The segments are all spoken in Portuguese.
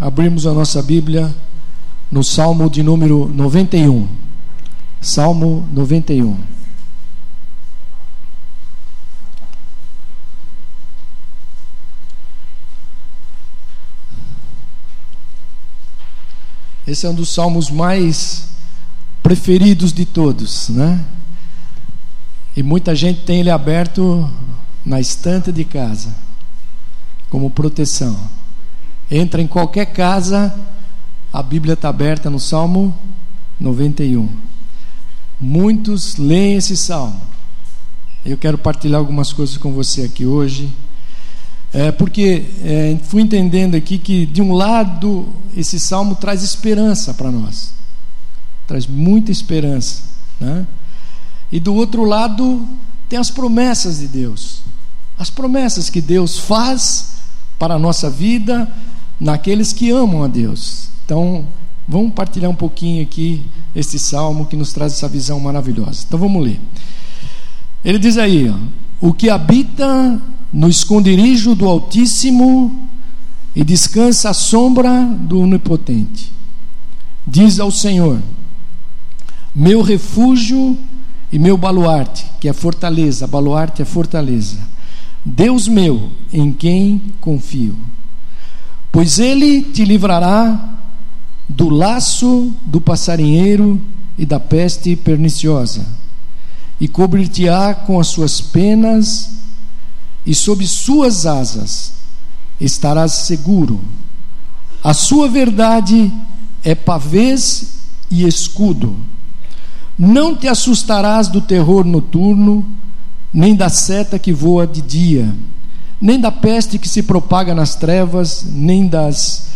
abrirmos a nossa Bíblia no Salmo de número 91. Salmo 91. Esse é um dos salmos mais preferidos de todos, né? E muita gente tem ele aberto na estante de casa, como proteção. Entra em qualquer casa, a Bíblia está aberta no Salmo 91. Muitos leem esse salmo. Eu quero partilhar algumas coisas com você aqui hoje. É, porque é, fui entendendo aqui que, de um lado, esse salmo traz esperança para nós, traz muita esperança. Né? E do outro lado, tem as promessas de Deus, as promessas que Deus faz para a nossa vida, naqueles que amam a Deus. Então, vamos partilhar um pouquinho aqui este salmo que nos traz essa visão maravilhosa. Então, vamos ler. Ele diz aí: ó, O que habita no esconderijo do Altíssimo e descansa à sombra do Onipotente. Diz ao Senhor: Meu refúgio e meu baluarte, que é fortaleza, baluarte é fortaleza. Deus meu, em quem confio. Pois ele te livrará do laço do passarinheiro e da peste perniciosa, e cobrir-te-á com as suas penas e sob suas asas estarás seguro. A sua verdade é pavês e escudo. Não te assustarás do terror noturno, nem da seta que voa de dia, nem da peste que se propaga nas trevas, nem das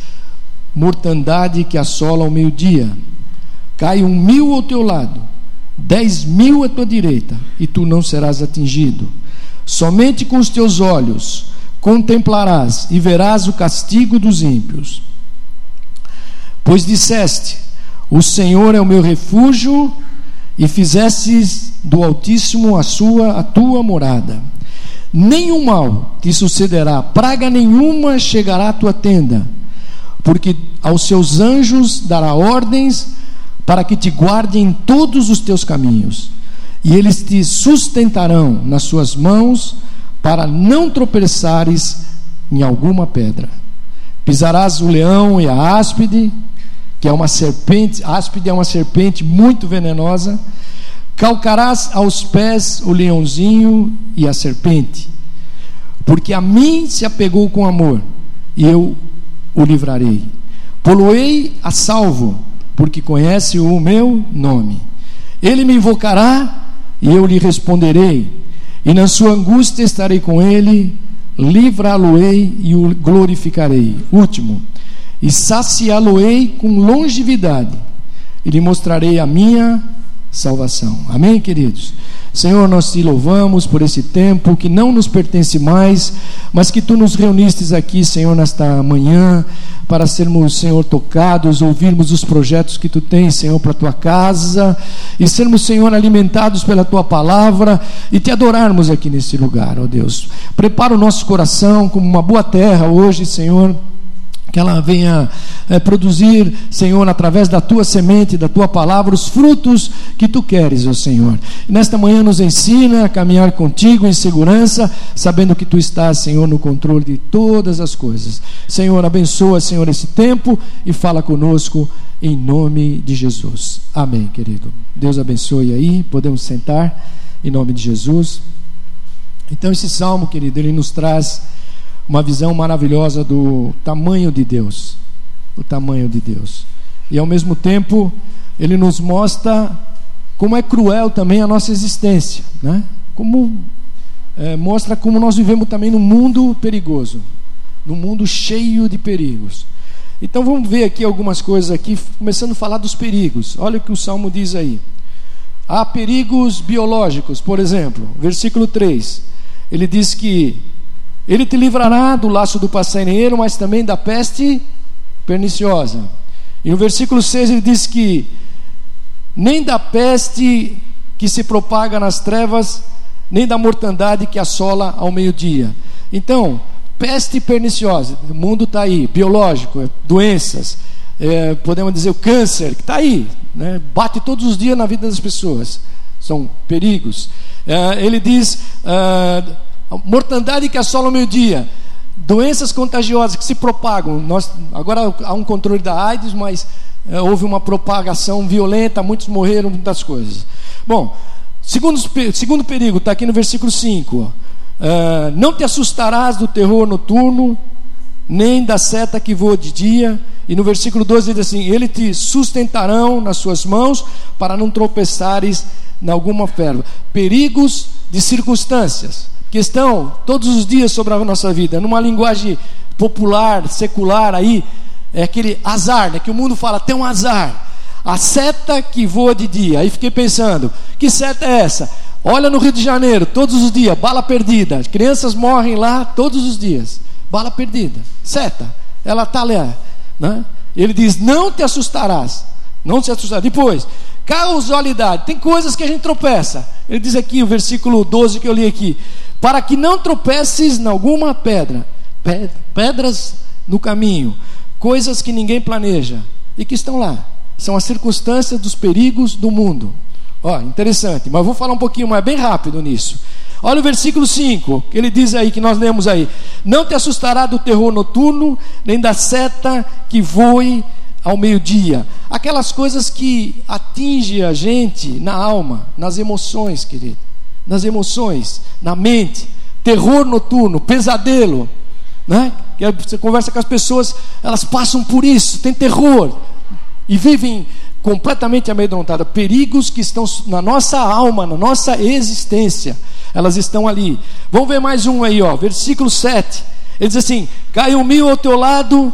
mortandade que assola ao meio-dia. Cai um mil ao teu lado, dez mil à tua direita, e tu não serás atingido. Somente com os teus olhos contemplarás e verás o castigo dos ímpios. Pois disseste: O Senhor é o meu refúgio, e fizestes do Altíssimo a sua a tua morada. Nenhum mal te sucederá, praga nenhuma chegará à tua tenda, porque aos seus anjos dará ordens para que te guardem em todos os teus caminhos e eles te sustentarão nas suas mãos, para não tropeçares em alguma pedra. Pisarás o leão e a áspide, que é uma serpente, áspide é uma serpente muito venenosa. Calcarás aos pés o leãozinho e a serpente, porque a mim se apegou com amor, e eu o livrarei. Poloei a salvo, porque conhece o meu nome. Ele me invocará e eu lhe responderei, e na sua angústia estarei com ele, livrá-lo-ei e o glorificarei. Último, e saciá-lo-ei com longevidade, e lhe mostrarei a minha salvação. Amém, queridos? Senhor, nós te louvamos por esse tempo que não nos pertence mais, mas que tu nos reunistes aqui, Senhor, nesta manhã, para sermos, Senhor, tocados, ouvirmos os projetos que tu tens, Senhor, para a tua casa, e sermos, Senhor, alimentados pela tua palavra e te adorarmos aqui nesse lugar, ó Deus. Prepara o nosso coração como uma boa terra hoje, Senhor que ela venha é, produzir, Senhor, através da tua semente, da tua palavra, os frutos que tu queres, ó Senhor. nesta manhã nos ensina a caminhar contigo em segurança, sabendo que tu estás, Senhor, no controle de todas as coisas. Senhor, abençoa, Senhor, esse tempo e fala conosco em nome de Jesus. Amém, querido. Deus abençoe aí, podemos sentar em nome de Jesus. Então, esse salmo, querido, ele nos traz uma visão maravilhosa do tamanho de Deus, o tamanho de Deus. E ao mesmo tempo, ele nos mostra como é cruel também a nossa existência, né? Como é, mostra como nós vivemos também num mundo perigoso, num mundo cheio de perigos. Então vamos ver aqui algumas coisas aqui, começando a falar dos perigos. Olha o que o Salmo diz aí. Há perigos biológicos, por exemplo, versículo 3. Ele diz que ele te livrará do laço do passarinheiro, mas também da peste perniciosa. E no versículo 6 ele diz que nem da peste que se propaga nas trevas, nem da mortandade que assola ao meio-dia. Então, peste perniciosa, o mundo está aí, biológico, é doenças, é, podemos dizer o câncer, que está aí, né? bate todos os dias na vida das pessoas, são perigos. É, ele diz: é, mortandade que assola o meio-dia, doenças contagiosas que se propagam. Nós, agora há um controle da AIDS, mas é, houve uma propagação violenta, muitos morreram, muitas coisas. Bom, segundo, segundo perigo, está aqui no versículo 5. Uh, não te assustarás do terror noturno, nem da seta que voa de dia. E no versículo 12 ele diz assim: Ele te sustentarão nas suas mãos para não tropeçares em alguma ferva. Perigos de circunstâncias que estão todos os dias sobre a nossa vida, numa linguagem popular, secular aí, é aquele azar, né, que o mundo fala, tem um azar. A seta que voa de dia. Aí fiquei pensando, que seta é essa? Olha no Rio de Janeiro, todos os dias, bala perdida. As crianças morrem lá todos os dias. Bala perdida. Seta. Ela está lá. Né? Ele diz: Não te assustarás. Não te assustarás. Depois, causalidade. Tem coisas que a gente tropeça. Ele diz aqui, o versículo 12 que eu li aqui: Para que não tropeces em alguma pedra. Pedras no caminho. Coisas que ninguém planeja e que estão lá. São as circunstâncias dos perigos do mundo. Ó, interessante, mas vou falar um pouquinho mais, bem rápido nisso. Olha o versículo 5, que ele diz aí, que nós lemos aí: Não te assustará do terror noturno, nem da seta que voe ao meio-dia. Aquelas coisas que atingem a gente na alma, nas emoções, querido. Nas emoções, na mente. Terror noturno, pesadelo. Né? Você conversa com as pessoas, elas passam por isso, tem terror. E vivem completamente amedrontada, perigos que estão na nossa alma, na nossa existência, elas estão ali. Vamos ver mais um aí, ó, versículo 7. Ele diz assim: caiu mil ao teu lado,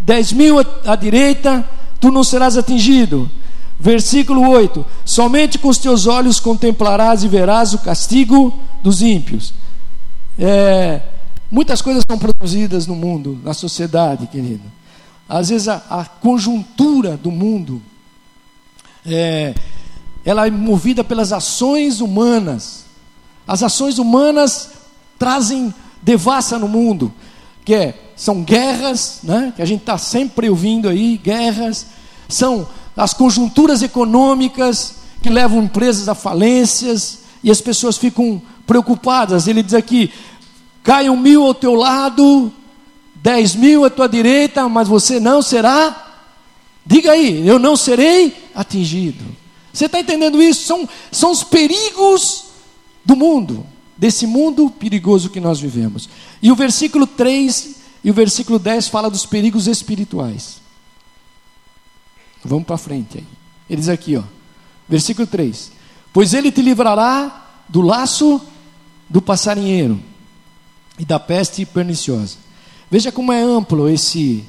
dez mil à direita, tu não serás atingido. Versículo 8: Somente com os teus olhos contemplarás e verás o castigo dos ímpios. É, muitas coisas são produzidas no mundo, na sociedade, querido. Às vezes a, a conjuntura do mundo é, ela é movida pelas ações humanas. As ações humanas trazem devassa no mundo, que é, são guerras, né, que a gente está sempre ouvindo aí, guerras, são as conjunturas econômicas que levam empresas a falências e as pessoas ficam preocupadas. Ele diz aqui: caiam mil ao teu lado, dez mil à tua direita, mas você não será Diga aí, eu não serei atingido. Você está entendendo isso? São, são os perigos do mundo, desse mundo perigoso que nós vivemos. E o versículo 3 e o versículo 10 fala dos perigos espirituais. Vamos para frente aí. Ele diz aqui, ó, versículo 3: Pois ele te livrará do laço do passarinheiro e da peste perniciosa. Veja como é amplo esse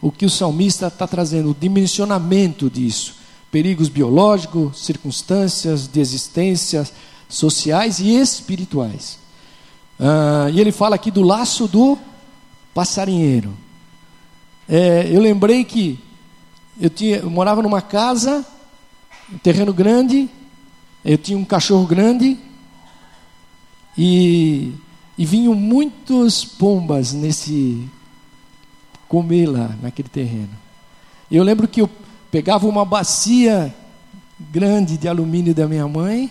o que o salmista está trazendo, o dimensionamento disso. Perigos biológicos, circunstâncias de existência sociais e espirituais. Ah, e ele fala aqui do laço do passarinheiro. É, eu lembrei que eu, tinha, eu morava numa casa, um terreno grande, eu tinha um cachorro grande e, e vinham muitas pombas nesse comer lá naquele terreno. Eu lembro que eu pegava uma bacia grande de alumínio da minha mãe,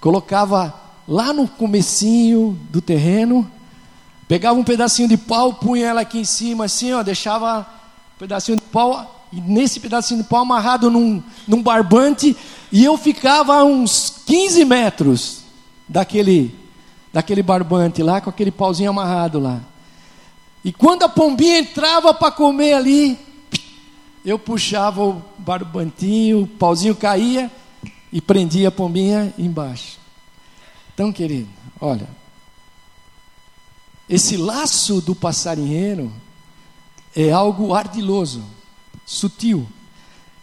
colocava lá no comecinho do terreno, pegava um pedacinho de pau, punha ela aqui em cima assim, ó, deixava um pedacinho de pau nesse pedacinho de pau amarrado num, num barbante e eu ficava a uns 15 metros daquele daquele barbante lá com aquele pauzinho amarrado lá. E quando a pombinha entrava para comer ali, eu puxava o barbantinho, o pauzinho caía e prendia a pombinha embaixo. Então, querido, olha, esse laço do passarinheiro é algo ardiloso, sutil,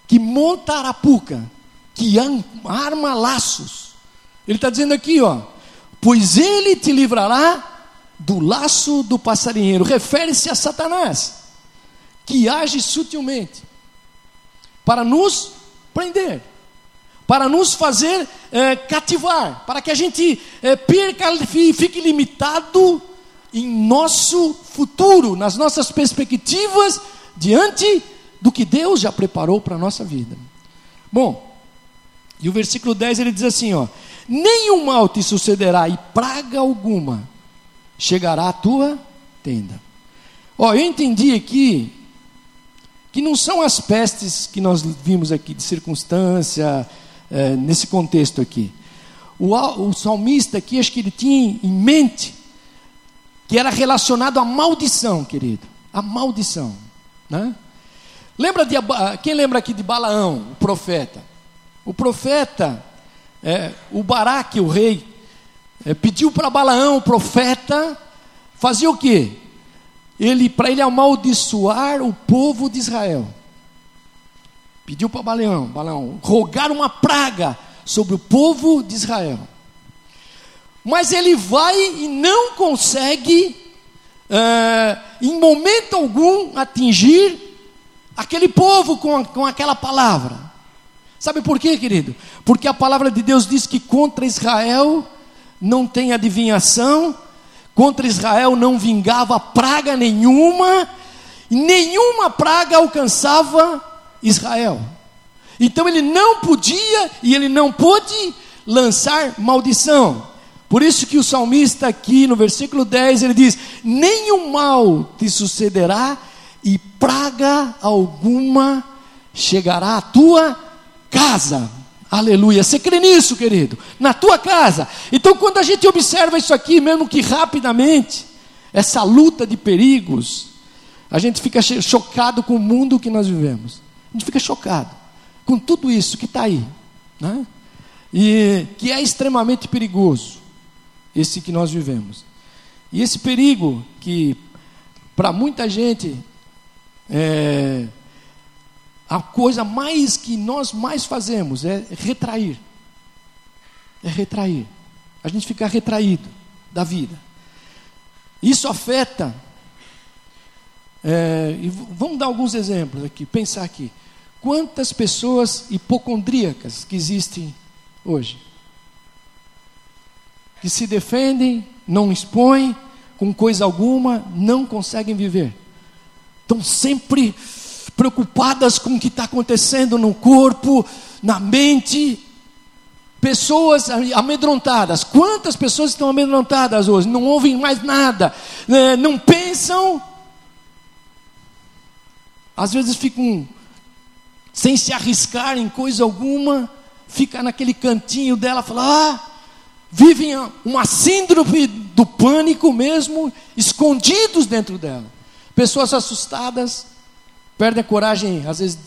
que monta arapuca, que arma laços. Ele está dizendo aqui, ó, pois ele te livrará do laço do passarinheiro refere-se a Satanás, que age sutilmente para nos prender, para nos fazer é, cativar, para que a gente é, perca e fique limitado em nosso futuro, nas nossas perspectivas diante do que Deus já preparou para a nossa vida. Bom, e o versículo 10 ele diz assim: ó, nenhum mal te sucederá e praga alguma chegará à tua tenda. Ó, eu entendi aqui que não são as pestes que nós vimos aqui, de circunstância, é, nesse contexto aqui. O, o salmista aqui, acho que ele tinha em mente que era relacionado à maldição, querido, a maldição, né? Lembra de quem lembra aqui de Balaão, o profeta? O profeta, é, o Baraque, o rei, é, pediu para Balaão, o profeta, fazer o quê? Ele para ele amaldiçoar o povo de Israel. Pediu para Balaão, Balaão, rogar uma praga sobre o povo de Israel. Mas ele vai e não consegue, é, em momento algum, atingir aquele povo com, com aquela palavra. Sabe por quê, querido? Porque a palavra de Deus diz que contra Israel não tem adivinhação, contra Israel não vingava praga nenhuma, nenhuma praga alcançava Israel. Então ele não podia e ele não pôde lançar maldição. Por isso que o salmista aqui no versículo 10 ele diz: Nenhum mal te sucederá e praga alguma chegará à tua casa. Aleluia. Você crê nisso, querido? Na tua casa. Então, quando a gente observa isso aqui, mesmo que rapidamente, essa luta de perigos, a gente fica chocado com o mundo que nós vivemos. A gente fica chocado com tudo isso que está aí, né? e que é extremamente perigoso, esse que nós vivemos. E esse perigo que, para muita gente, é, a coisa mais que nós mais fazemos é retrair. É retrair. A gente fica retraído da vida. Isso afeta. É, e vamos dar alguns exemplos aqui, pensar aqui. Quantas pessoas hipocondríacas que existem hoje? Que se defendem, não expõem, com coisa alguma, não conseguem viver. Estão sempre preocupadas com o que está acontecendo no corpo, na mente. Pessoas amedrontadas. Quantas pessoas estão amedrontadas hoje? Não ouvem mais nada, né? não pensam. Às vezes ficam sem se arriscar em coisa alguma, fica naquele cantinho dela, fala, ah, vivem uma síndrome do pânico mesmo, escondidos dentro dela. Pessoas assustadas, perdem a coragem, às vezes,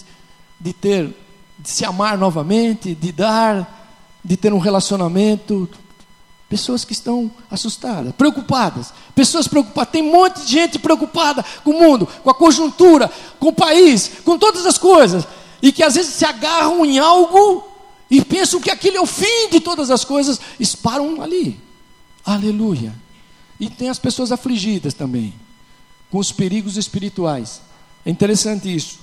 de ter, de se amar novamente, de dar, de ter um relacionamento. Pessoas que estão assustadas, preocupadas. Pessoas preocupadas. Tem um monte de gente preocupada com o mundo, com a conjuntura, com o país, com todas as coisas. E que às vezes se agarram em algo e pensam que aquilo é o fim de todas as coisas, e param ali. Aleluia. E tem as pessoas afligidas também, com os perigos espirituais. É interessante isso.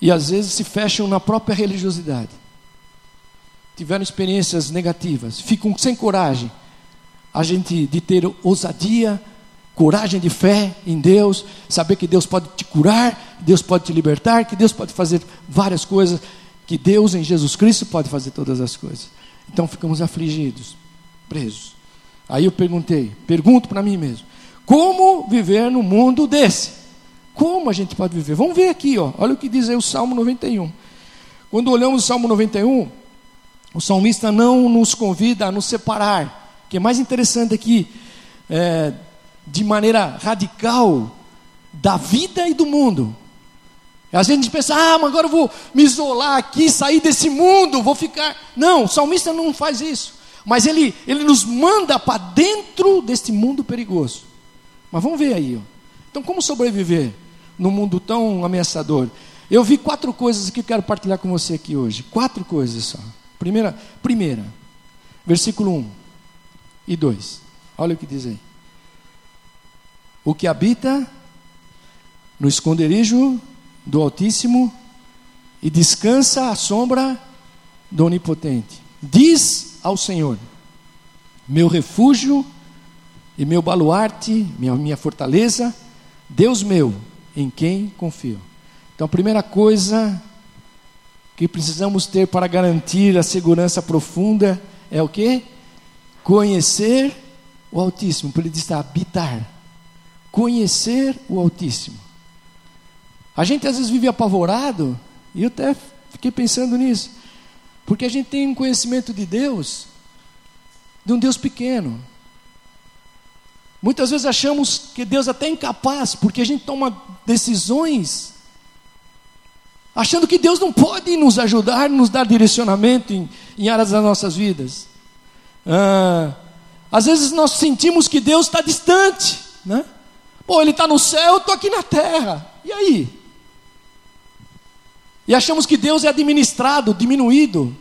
E às vezes se fecham na própria religiosidade. Tiveram experiências negativas, ficam sem coragem. A gente de ter ousadia, coragem de fé em Deus, saber que Deus pode te curar, Deus pode te libertar, que Deus pode fazer várias coisas, que Deus em Jesus Cristo pode fazer todas as coisas. Então ficamos afligidos, presos. Aí eu perguntei, pergunto para mim mesmo: como viver no mundo desse? Como a gente pode viver? Vamos ver aqui, ó. olha o que diz aí o Salmo 91. Quando olhamos o Salmo 91, o salmista não nos convida a nos separar. O que é mais interessante aqui, é, de maneira radical, da vida e do mundo. Às vezes a gente pensa, ah, mas agora eu vou me isolar aqui, sair desse mundo, vou ficar. Não, o salmista não faz isso. Mas ele, ele nos manda para dentro deste mundo perigoso. Mas vamos ver aí. Ó. Então, como sobreviver? num mundo tão ameaçador. Eu vi quatro coisas que eu quero partilhar com você aqui hoje. Quatro coisas só. Primeira, primeira versículo 1 e 2. Olha o que diz aí. O que habita no esconderijo do Altíssimo e descansa à sombra do Onipotente. Diz ao Senhor: Meu refúgio e meu baluarte, minha, minha fortaleza, Deus meu, em quem confio. Então a primeira coisa que precisamos ter para garantir a segurança profunda é o que? Conhecer o Altíssimo, por ele diz habitar. Conhecer o Altíssimo. A gente às vezes vive apavorado, e eu até fiquei pensando nisso, porque a gente tem um conhecimento de Deus, de um Deus pequeno. Muitas vezes achamos que Deus até é incapaz, porque a gente toma decisões achando que Deus não pode nos ajudar, nos dar direcionamento em, em áreas das nossas vidas. Ah, às vezes nós sentimos que Deus está distante, né? Pô, Ele está no céu, eu estou aqui na terra. E aí? E achamos que Deus é administrado, diminuído,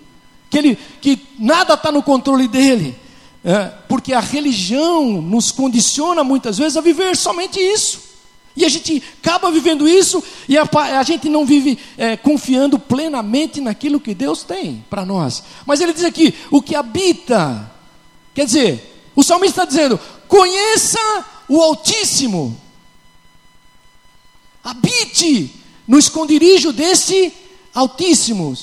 que, ele, que nada está no controle dele. É, porque a religião nos condiciona muitas vezes a viver somente isso. E a gente acaba vivendo isso e a, a gente não vive é, confiando plenamente naquilo que Deus tem para nós. Mas ele diz aqui: o que habita. Quer dizer, o salmista está dizendo: conheça o Altíssimo, habite no esconderijo desse Altíssimo,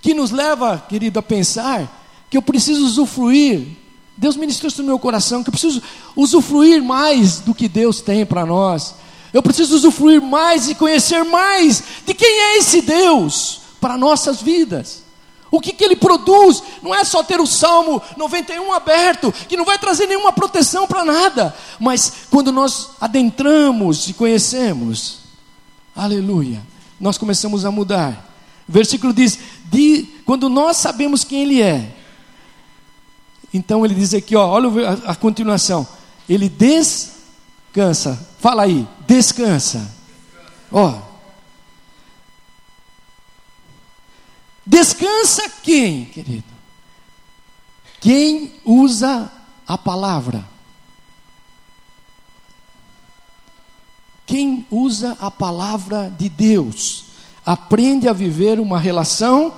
que nos leva, querido, a pensar que eu preciso usufruir Deus ministrou isso no meu coração, que eu preciso usufruir mais do que Deus tem para nós. Eu preciso usufruir mais e conhecer mais de quem é esse Deus para nossas vidas. O que, que ele produz? Não é só ter o Salmo 91 aberto, que não vai trazer nenhuma proteção para nada, mas quando nós adentramos e conhecemos, aleluia, nós começamos a mudar. O versículo diz: de, quando nós sabemos quem Ele é, então ele diz aqui, ó, olha a, a continuação. Ele descansa. Fala aí, descansa. Ó. Descansa quem, querido? Quem usa a palavra. Quem usa a palavra de Deus aprende a viver uma relação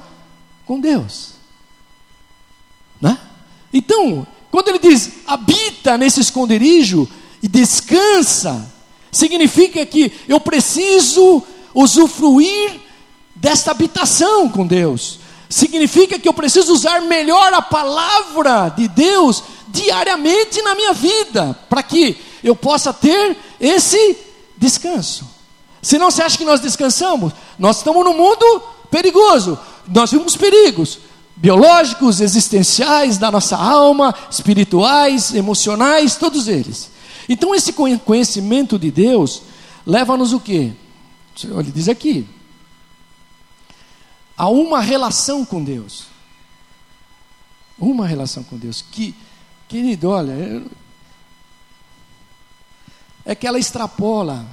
com Deus. Então, quando ele diz habita nesse esconderijo e descansa, significa que eu preciso usufruir desta habitação com Deus. Significa que eu preciso usar melhor a palavra de Deus diariamente na minha vida, para que eu possa ter esse descanso. Senão você acha que nós descansamos? Nós estamos num mundo perigoso, nós vimos perigos, biológicos, existenciais da nossa alma, espirituais, emocionais, todos eles. Então esse conhecimento de Deus leva-nos o quê? Ele diz aqui, a uma relação com Deus. Uma relação com Deus. Que, querido, olha, é que ela extrapola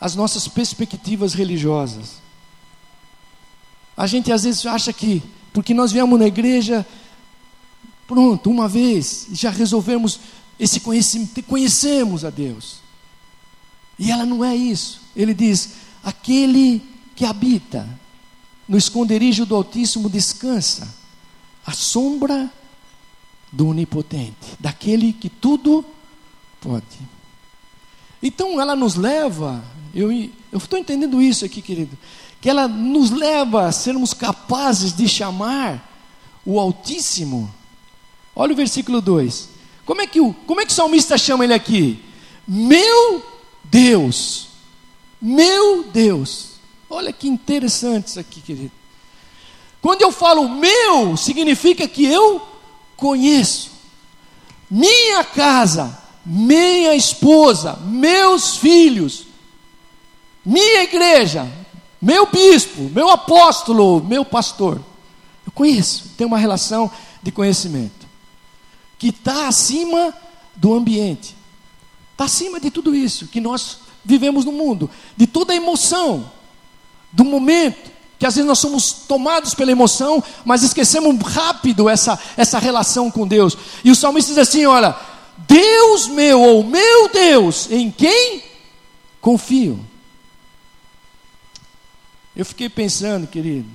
as nossas perspectivas religiosas. A gente às vezes acha que porque nós viemos na igreja, pronto, uma vez, já resolvemos esse conhecimento, conhecemos a Deus. E ela não é isso. Ele diz: aquele que habita no esconderijo do Altíssimo descansa, a sombra do Onipotente, daquele que tudo pode. Então ela nos leva, eu estou entendendo isso aqui, querido que ela nos leva a sermos capazes de chamar o Altíssimo. Olha o versículo 2. Como é que o, como é que o salmista chama ele aqui? Meu Deus. Meu Deus. Olha que interessante isso aqui, querido. Quando eu falo meu, significa que eu conheço. Minha casa, minha esposa, meus filhos, minha igreja, meu bispo, meu apóstolo, meu pastor. Eu conheço, tenho uma relação de conhecimento que está acima do ambiente, está acima de tudo isso que nós vivemos no mundo, de toda a emoção, do momento, que às vezes nós somos tomados pela emoção, mas esquecemos rápido essa, essa relação com Deus. E o salmista diz assim: olha, Deus meu, ou meu Deus, em quem confio. Eu fiquei pensando, querido,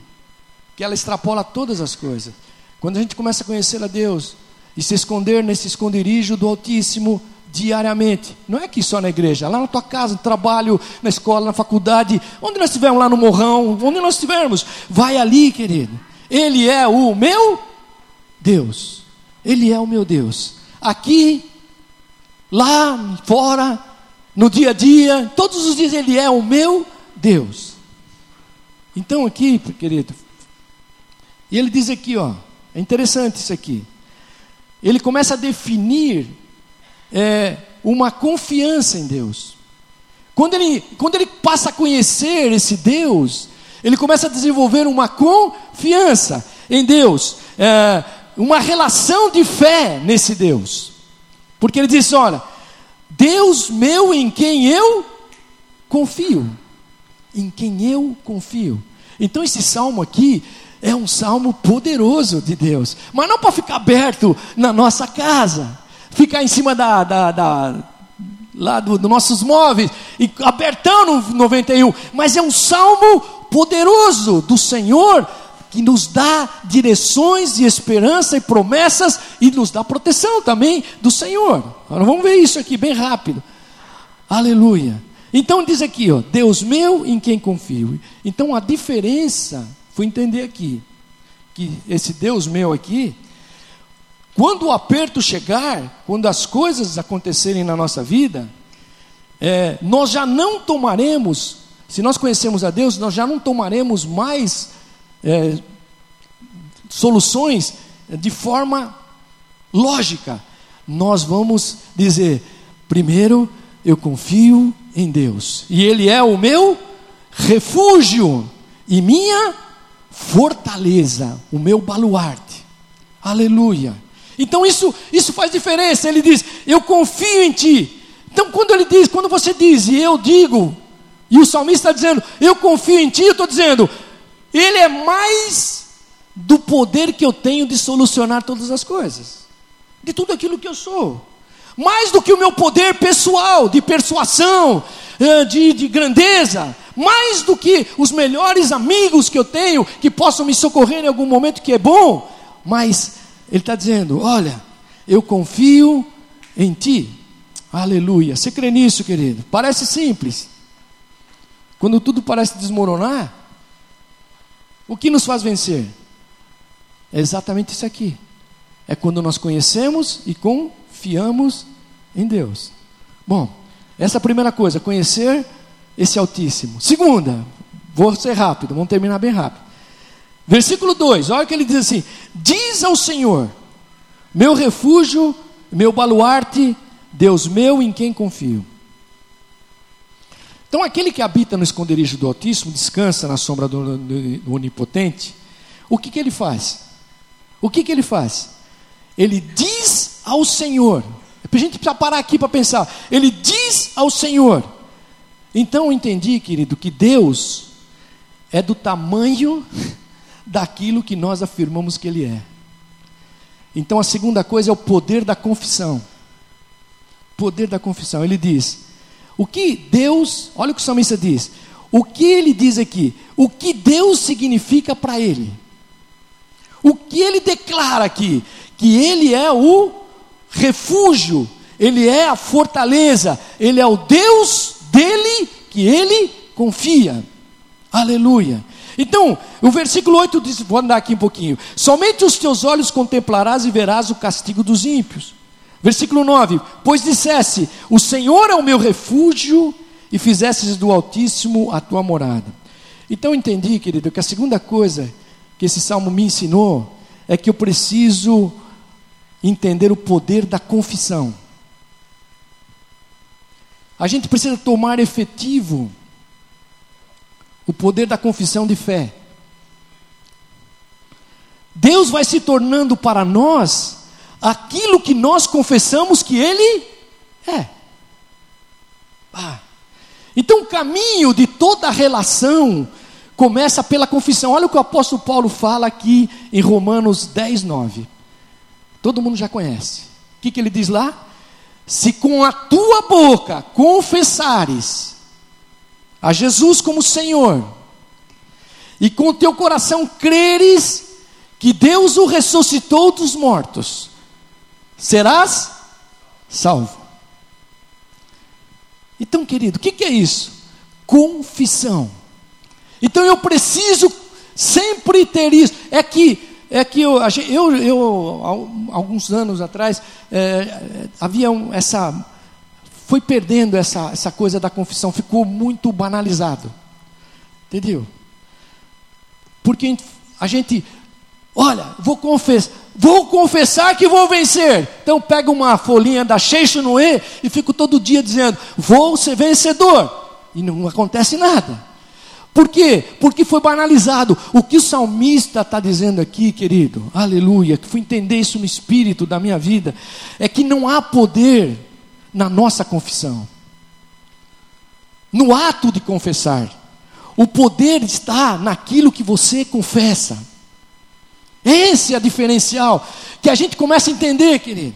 que ela extrapola todas as coisas. Quando a gente começa a conhecer a Deus e se esconder nesse esconderijo do Altíssimo, diariamente. Não é aqui só na igreja, lá na tua casa, no trabalho, na escola, na faculdade, onde nós estivermos lá no morrão, onde nós estivermos, vai ali, querido. Ele é o meu Deus. Ele é o meu Deus. Aqui, lá, fora, no dia a dia, todos os dias ele é o meu Deus. Então aqui, querido, e ele diz aqui, ó, é interessante isso aqui. Ele começa a definir é, uma confiança em Deus. Quando ele, quando ele passa a conhecer esse Deus, ele começa a desenvolver uma confiança em Deus, é, uma relação de fé nesse Deus. Porque ele diz: Olha, Deus meu em quem eu confio. Em quem eu confio. Então, esse salmo aqui é um salmo poderoso de Deus, mas não para ficar aberto na nossa casa, ficar em cima da, da, da lá dos do nossos móveis e abertando no 91, mas é um salmo poderoso do Senhor que nos dá direções de esperança e promessas e nos dá proteção também do Senhor. Agora vamos ver isso aqui bem rápido. Aleluia. Então diz aqui, ó, Deus meu em quem confio. Então a diferença fui entender aqui que esse Deus meu aqui, quando o aperto chegar, quando as coisas acontecerem na nossa vida, é, nós já não tomaremos, se nós conhecemos a Deus, nós já não tomaremos mais é, soluções de forma lógica. Nós vamos dizer: primeiro, eu confio em Deus, e Ele é o meu refúgio e minha fortaleza, o meu baluarte. Aleluia. Então isso, isso faz diferença. Ele diz: Eu confio em ti. Então, quando ele diz, quando você diz, e eu digo, e o salmista está dizendo, eu confio em ti, eu estou dizendo, ele é mais do poder que eu tenho de solucionar todas as coisas, de tudo aquilo que eu sou, mais do que o meu poder pessoal, de persuasão, eh, de, de grandeza, mais do que os melhores amigos que eu tenho, que possam me socorrer em algum momento que é bom, mas ele está dizendo: olha, eu confio em ti. Aleluia. Você crê nisso, querido? Parece simples. Quando tudo parece desmoronar, o que nos faz vencer? É exatamente isso aqui. É quando nós conhecemos e confiamos em Deus. Bom, essa é a primeira coisa, conhecer esse Altíssimo. Segunda, vou ser rápido, vamos terminar bem rápido. Versículo 2, olha que ele diz assim: Diz ao Senhor, meu refúgio, meu baluarte, Deus meu em quem confio. Então, aquele que habita no esconderijo do Altíssimo, descansa na sombra do, do, do Onipotente, o que, que ele faz? O que, que ele faz? Ele diz ao Senhor, a gente precisa parar aqui para pensar, ele diz ao Senhor, então eu entendi, querido, que Deus é do tamanho daquilo que nós afirmamos que Ele é. Então a segunda coisa é o poder da confissão. Poder da confissão. Ele diz: o que Deus, olha o que o salmista diz, o que ele diz aqui, o que Deus significa para ele. O que ele declara aqui, que ele é o refúgio, ele é a fortaleza, ele é o Deus dele que ele confia. Aleluia. Então, o versículo 8 diz: vou andar aqui um pouquinho. Somente os teus olhos contemplarás e verás o castigo dos ímpios. Versículo 9: Pois dissesse: O Senhor é o meu refúgio, e fizesses do Altíssimo a tua morada. Então, entendi, querido, que a segunda coisa que esse salmo me ensinou é que eu preciso entender o poder da confissão. A gente precisa tomar efetivo o poder da confissão de fé. Deus vai se tornando para nós aquilo que nós confessamos que Ele é. Ah. Então o caminho de toda relação começa pela confissão. Olha o que o apóstolo Paulo fala aqui em Romanos 10, 9. Todo mundo já conhece. O que, que ele diz lá? Se com a tua boca confessares a Jesus como Senhor, e com o teu coração creres que Deus o ressuscitou dos mortos, serás salvo. Então, querido, o que, que é isso? Confissão. Então eu preciso sempre ter isso. É que é que eu, eu, eu alguns anos atrás é, havia um, essa foi perdendo essa, essa coisa da confissão, ficou muito banalizado, entendeu? Porque a gente, olha, vou confessar, vou confessar que vou vencer. Então pega uma folhinha da Sheixunoe e fico todo dia dizendo, vou ser vencedor. E não acontece nada. Por quê? Porque foi banalizado. O que o salmista está dizendo aqui, querido, aleluia, que fui entender isso no espírito da minha vida, é que não há poder na nossa confissão, no ato de confessar. O poder está naquilo que você confessa. Esse é o diferencial que a gente começa a entender, querido.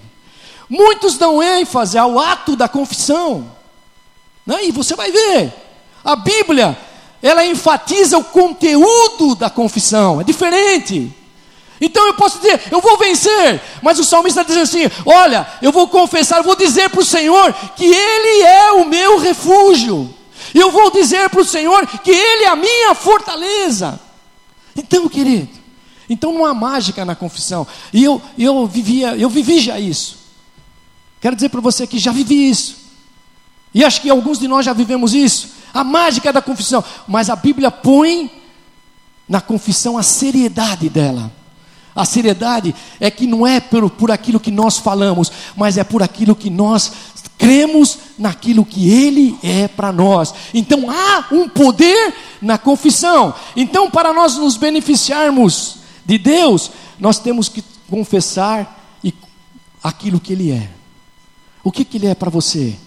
Muitos dão ênfase ao ato da confissão, né? e você vai ver, a Bíblia ela enfatiza o conteúdo da confissão, é diferente. Então eu posso dizer, eu vou vencer, mas o salmista dizendo assim: olha, eu vou confessar, eu vou dizer para o Senhor que Ele é o meu refúgio, eu vou dizer para o Senhor que Ele é a minha fortaleza. Então, querido, então não há mágica na confissão, e eu, eu, vivia, eu vivi já isso, quero dizer para você que já vivi isso, e acho que alguns de nós já vivemos isso a mágica da confissão, mas a Bíblia põe na confissão a seriedade dela. A seriedade é que não é por, por aquilo que nós falamos, mas é por aquilo que nós cremos naquilo que Ele é para nós. Então há um poder na confissão. Então, para nós nos beneficiarmos de Deus, nós temos que confessar aquilo que Ele é. O que, que Ele é para você?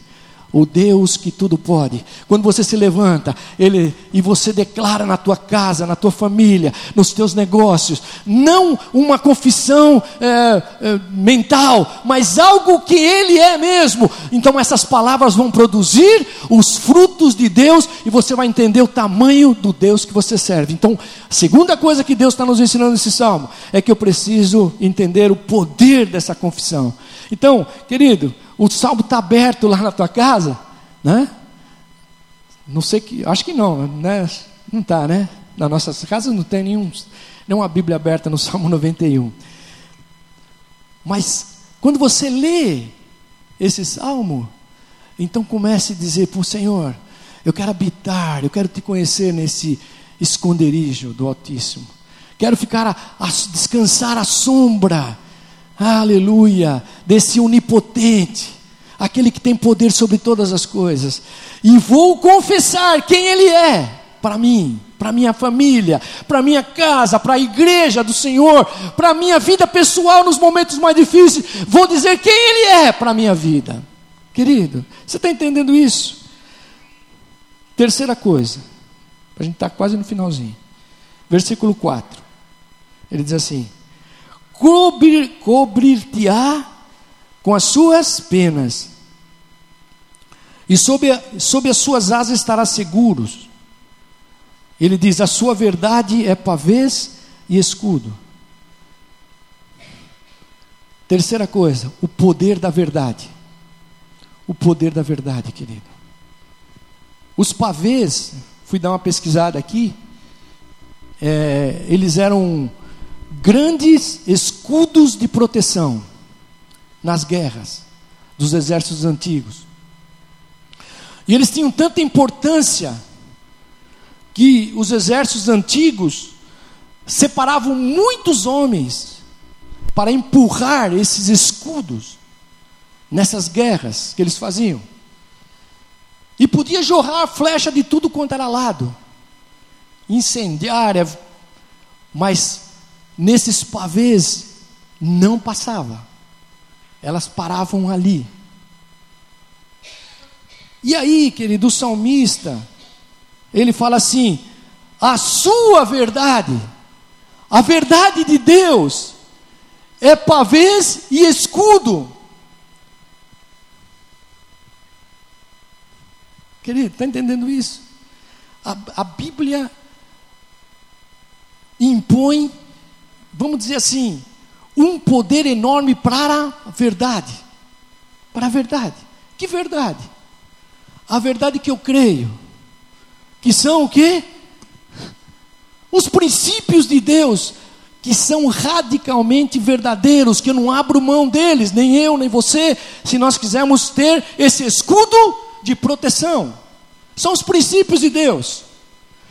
O Deus que tudo pode. Quando você se levanta, ele e você declara na tua casa, na tua família, nos teus negócios, não uma confissão é, é, mental, mas algo que Ele é mesmo. Então essas palavras vão produzir os frutos de Deus e você vai entender o tamanho do Deus que você serve. Então, a segunda coisa que Deus está nos ensinando nesse salmo é que eu preciso entender o poder dessa confissão. Então, querido, o salmo está aberto lá na tua casa, né? Não sei que, acho que não, né? Não está, né? Na nossa casa não tem nenhum, nenhuma Bíblia aberta no Salmo 91. Mas quando você lê esse salmo, então comece a dizer para o Senhor: Eu quero habitar, eu quero te conhecer nesse esconderijo do Altíssimo. Quero ficar a, a descansar à sombra aleluia, desse onipotente, aquele que tem poder sobre todas as coisas, e vou confessar quem Ele é para mim, para minha família, para minha casa, para a igreja do Senhor, para minha vida pessoal nos momentos mais difíceis, vou dizer quem Ele é para minha vida, querido, você está entendendo isso? Terceira coisa, a gente está quase no finalzinho, versículo 4, ele diz assim: cobrir-te-á cobrir com as suas penas, e sob, sob as suas asas estarás seguros. Ele diz: a sua verdade é pavês e escudo. Terceira coisa, o poder da verdade. O poder da verdade, querido. Os pavês, fui dar uma pesquisada aqui, é, eles eram grandes escudos de proteção nas guerras dos exércitos antigos. E eles tinham tanta importância que os exércitos antigos separavam muitos homens para empurrar esses escudos nessas guerras que eles faziam. E podia jorrar flecha de tudo quanto era lado, incendiária, mas nesses pavês não passava. Elas paravam ali. E aí, querido, o salmista, ele fala assim: a sua verdade, a verdade de Deus, é pavês e escudo. Querido, está entendendo isso? A, a Bíblia impõe vamos dizer assim, um poder enorme para a verdade. Para a verdade. Que verdade? a verdade que eu creio, que são o quê? Os princípios de Deus, que são radicalmente verdadeiros, que eu não abro mão deles, nem eu, nem você, se nós quisermos ter esse escudo de proteção. São os princípios de Deus.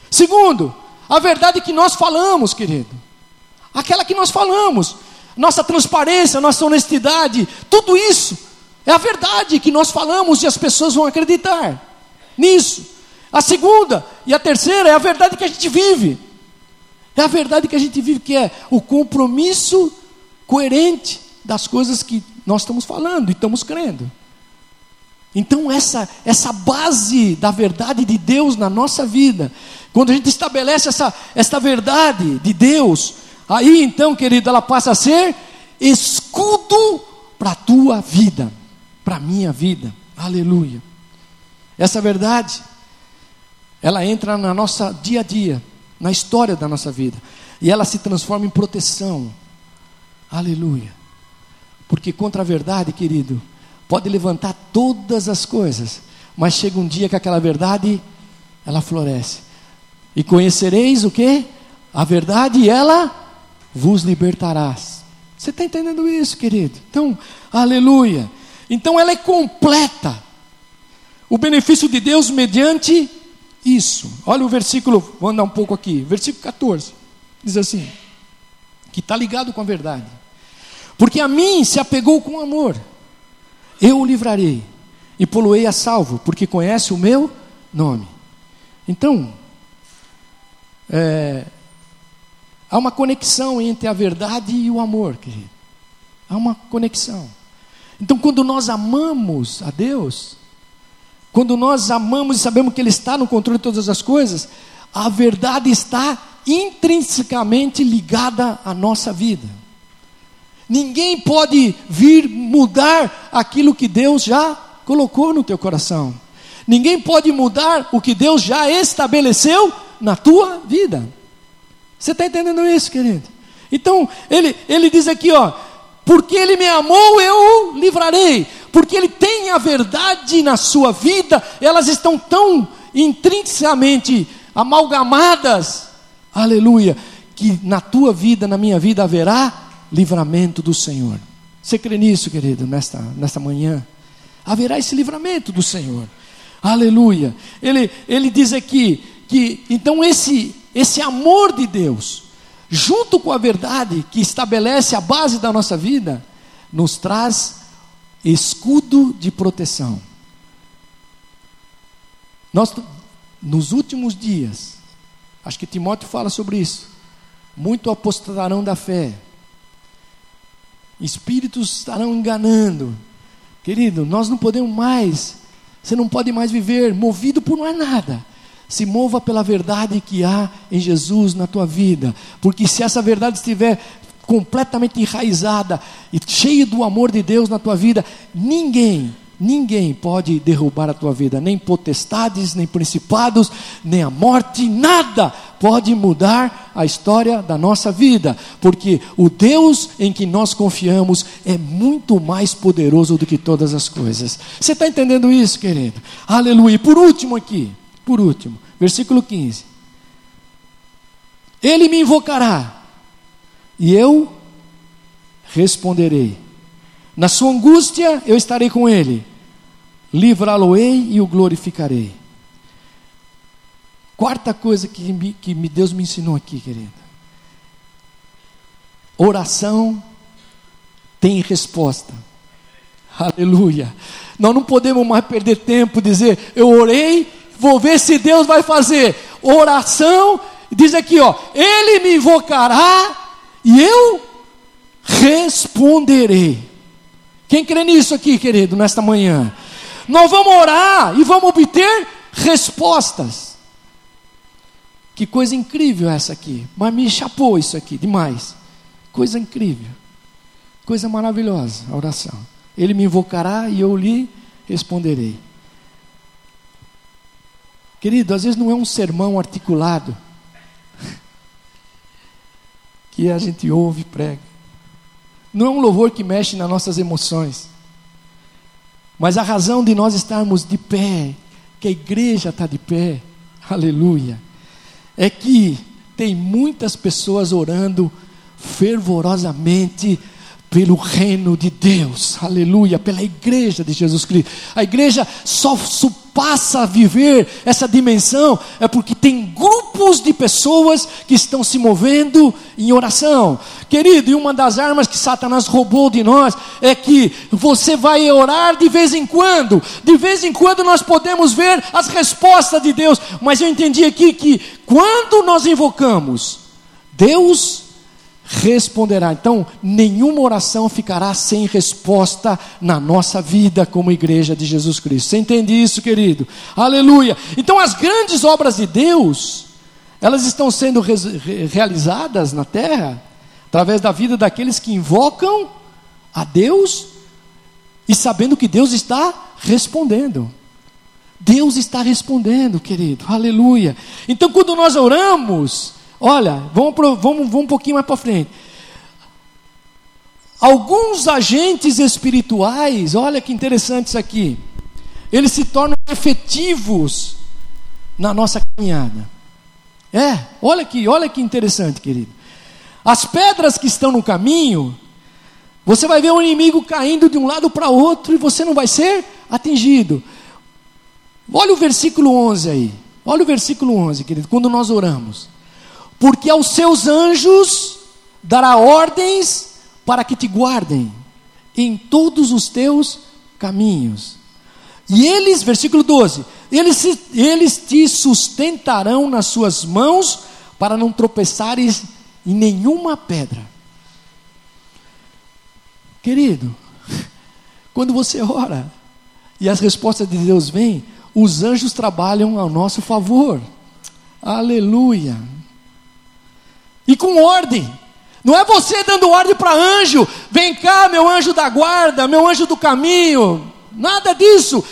Segundo, a verdade que nós falamos, querido. Aquela que nós falamos, nossa transparência, nossa honestidade, tudo isso é a verdade que nós falamos e as pessoas vão acreditar nisso. A segunda e a terceira é a verdade que a gente vive. É a verdade que a gente vive, que é o compromisso coerente das coisas que nós estamos falando e estamos crendo. Então, essa, essa base da verdade de Deus na nossa vida, quando a gente estabelece essa, essa verdade de Deus, aí então, querido, ela passa a ser escudo para a tua vida, para a minha vida. Aleluia. Essa verdade, ela entra na nossa dia a dia, na história da nossa vida, e ela se transforma em proteção. Aleluia. Porque contra a verdade, querido, pode levantar todas as coisas, mas chega um dia que aquela verdade ela floresce. E conhecereis o que? A verdade ela vos libertarás. Você está entendendo isso, querido? Então, aleluia. Então ela é completa. O benefício de Deus mediante isso. Olha o versículo, vou andar um pouco aqui. Versículo 14. Diz assim: que está ligado com a verdade. Porque a mim se apegou com amor eu o livrarei e poluei a salvo, porque conhece o meu nome. Então, é, há uma conexão entre a verdade e o amor, querido. Há uma conexão. Então, quando nós amamos a Deus, quando nós amamos e sabemos que Ele está no controle de todas as coisas, a verdade está intrinsecamente ligada à nossa vida. Ninguém pode vir mudar aquilo que Deus já colocou no teu coração. Ninguém pode mudar o que Deus já estabeleceu na tua vida. Você está entendendo isso, querido? Então, ele, ele diz aqui, ó, porque ele me amou, eu o livrarei. Porque ele tem a verdade na sua vida, elas estão tão intrinsecamente amalgamadas, aleluia, que na tua vida, na minha vida haverá livramento do Senhor. Você crê nisso, querido, nesta, nesta manhã? Haverá esse livramento do Senhor. Aleluia. Ele, ele diz aqui que então esse, esse amor de Deus, junto com a verdade que estabelece a base da nossa vida, nos traz escudo de proteção. Nós, nos últimos dias, acho que Timóteo fala sobre isso, muito apostatarão da fé, Espíritos estarão enganando. Querido, nós não podemos mais, você não pode mais viver movido por mais nada. Se mova pela verdade que há em Jesus na tua vida, porque se essa verdade estiver completamente enraizada e cheia do amor de Deus na tua vida, ninguém Ninguém pode derrubar a tua vida, nem potestades, nem principados, nem a morte, nada pode mudar a história da nossa vida, porque o Deus em que nós confiamos é muito mais poderoso do que todas as coisas. Você está entendendo isso, querido? Aleluia. E por último aqui, por último, versículo 15: Ele me invocará, e eu responderei na sua angústia eu estarei com ele, livrá-lo-ei e o glorificarei. Quarta coisa que, me, que Deus me ensinou aqui, querida. Oração tem resposta. Aleluia. Nós não podemos mais perder tempo dizer, eu orei, vou ver se Deus vai fazer. Oração, diz aqui, ó, ele me invocará e eu responderei. Quem crê nisso aqui, querido, nesta manhã? Nós vamos orar e vamos obter respostas. Que coisa incrível essa aqui. Mas me chapou isso aqui demais. Coisa incrível. Coisa maravilhosa a oração. Ele me invocará e eu lhe responderei. Querido, às vezes não é um sermão articulado que a gente ouve e prega. Não é um louvor que mexe nas nossas emoções. Mas a razão de nós estarmos de pé, que a igreja está de pé, aleluia, é que tem muitas pessoas orando fervorosamente pelo reino de Deus, aleluia, pela igreja de Jesus Cristo. A igreja só, só passa a viver essa dimensão é porque tem grupos de pessoas que estão se movendo em oração. Querido, e uma das armas que Satanás roubou de nós é que você vai orar de vez em quando, de vez em quando nós podemos ver as respostas de Deus, mas eu entendi aqui que quando nós invocamos, Deus responderá. Então, nenhuma oração ficará sem resposta na nossa vida como igreja de Jesus Cristo. Você entende isso, querido? Aleluia. Então, as grandes obras de Deus, elas estão sendo re realizadas na terra através da vida daqueles que invocam a Deus e sabendo que Deus está respondendo. Deus está respondendo, querido. Aleluia. Então, quando nós oramos, Olha, vamos, pro, vamos, vamos um pouquinho mais para frente. Alguns agentes espirituais, olha que interessante isso aqui, eles se tornam efetivos na nossa caminhada. É, olha aqui, olha que interessante, querido. As pedras que estão no caminho, você vai ver o inimigo caindo de um lado para outro e você não vai ser atingido. Olha o versículo 11 aí. Olha o versículo 11, querido, quando nós oramos porque aos seus anjos dará ordens para que te guardem em todos os teus caminhos. E eles, versículo 12, eles, eles te sustentarão nas suas mãos para não tropeçares em nenhuma pedra. Querido, quando você ora e as respostas de Deus vêm, os anjos trabalham ao nosso favor. Aleluia e com ordem. Não é você dando ordem para anjo, vem cá, meu anjo da guarda, meu anjo do caminho. Nada disso.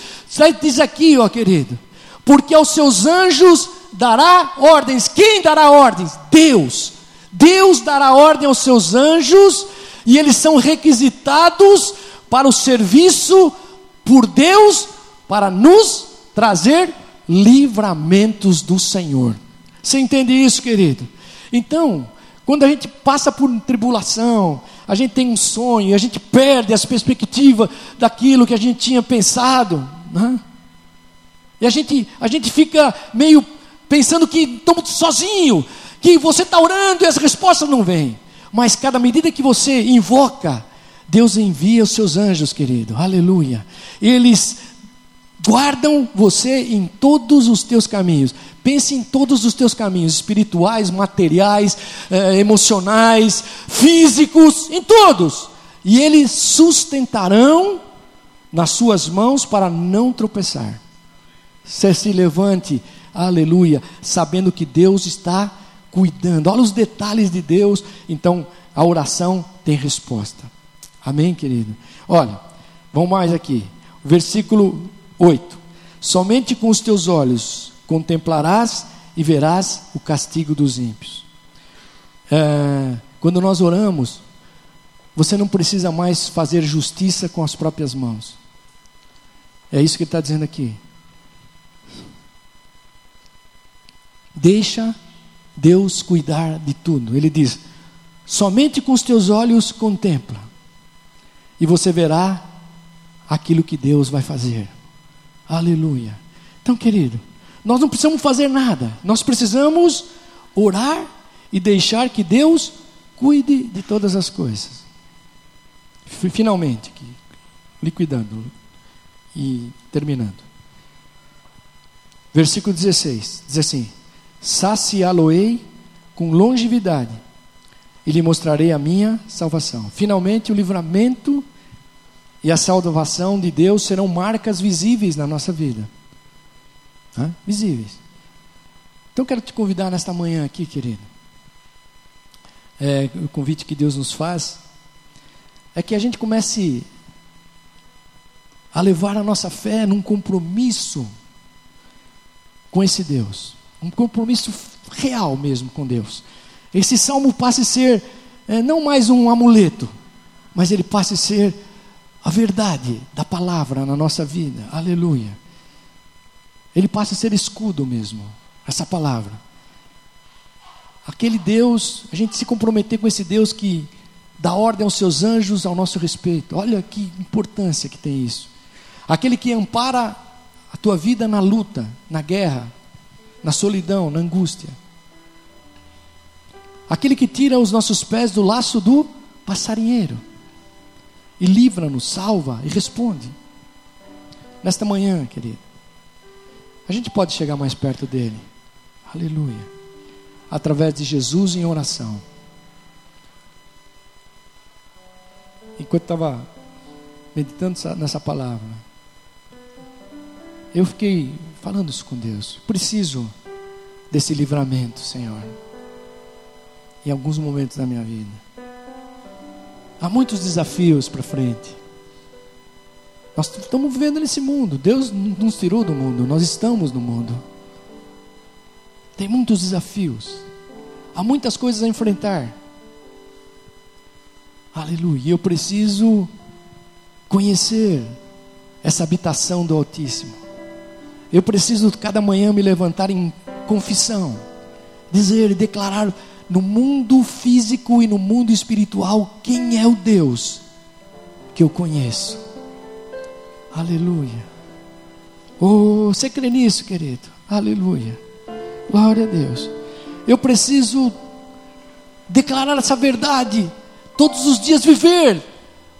Diz aqui, ó querido, porque aos seus anjos dará ordens. Quem dará ordens? Deus. Deus dará ordem aos seus anjos e eles são requisitados para o serviço por Deus para nos trazer livramentos do Senhor. Você entende isso, querido? Então, quando a gente passa por tribulação, a gente tem um sonho, a gente perde as perspectivas daquilo que a gente tinha pensado, né? e a gente, a gente fica meio pensando que estamos sozinho, que você está orando e as respostas não vêm. Mas cada medida que você invoca, Deus envia os seus anjos, querido, aleluia. Eles guardam você em todos os teus caminhos. Pense em todos os teus caminhos, espirituais, materiais, eh, emocionais, físicos, em todos. E eles sustentarão nas suas mãos para não tropeçar. Você se levante, aleluia, sabendo que Deus está cuidando. Olha os detalhes de Deus. Então, a oração tem resposta. Amém, querido? Olha, vamos mais aqui. Versículo 8. Somente com os teus olhos contemplarás e verás o castigo dos ímpios. É, quando nós oramos, você não precisa mais fazer justiça com as próprias mãos. É isso que ele está dizendo aqui. Deixa Deus cuidar de tudo. Ele diz: somente com os teus olhos contempla, e você verá aquilo que Deus vai fazer. Aleluia. Então, querido, nós não precisamos fazer nada, nós precisamos orar e deixar que Deus cuide de todas as coisas. Finalmente, liquidando e terminando. Versículo 16 diz assim: Saciá-lo-ei com longevidade e lhe mostrarei a minha salvação. Finalmente, o livramento e a salvação de Deus serão marcas visíveis na nossa vida né? visíveis. Então quero te convidar nesta manhã aqui, querido. É, o convite que Deus nos faz é que a gente comece a levar a nossa fé num compromisso com esse Deus, um compromisso real mesmo com Deus. Esse salmo passe a ser é, não mais um amuleto, mas ele passe a ser a verdade da palavra na nossa vida. Aleluia. ele passa a ser escudo mesmo, essa palavra. Aquele Deus, a gente se comprometer com esse Deus que dá ordem aos seus anjos ao nosso respeito. Olha que importância que tem isso. Aquele que ampara a tua vida na luta, na guerra, na solidão, na angústia. Aquele que tira os nossos pés do laço do passarinheiro e livra-nos, salva e responde. Nesta manhã, querido, a gente pode chegar mais perto dele. Aleluia. Através de Jesus em oração. Enquanto estava meditando nessa palavra, eu fiquei falando isso com Deus. Preciso desse livramento, Senhor. Em alguns momentos da minha vida. Há muitos desafios para frente. Nós estamos vivendo nesse mundo. Deus nos tirou do mundo. Nós estamos no mundo. Tem muitos desafios. Há muitas coisas a enfrentar. Aleluia. Eu preciso conhecer essa habitação do Altíssimo. Eu preciso cada manhã me levantar em confissão, dizer e declarar no mundo físico e no mundo espiritual quem é o Deus que eu conheço. Aleluia. Oh, você crê nisso, querido? Aleluia. Glória a Deus. Eu preciso declarar essa verdade todos os dias, viver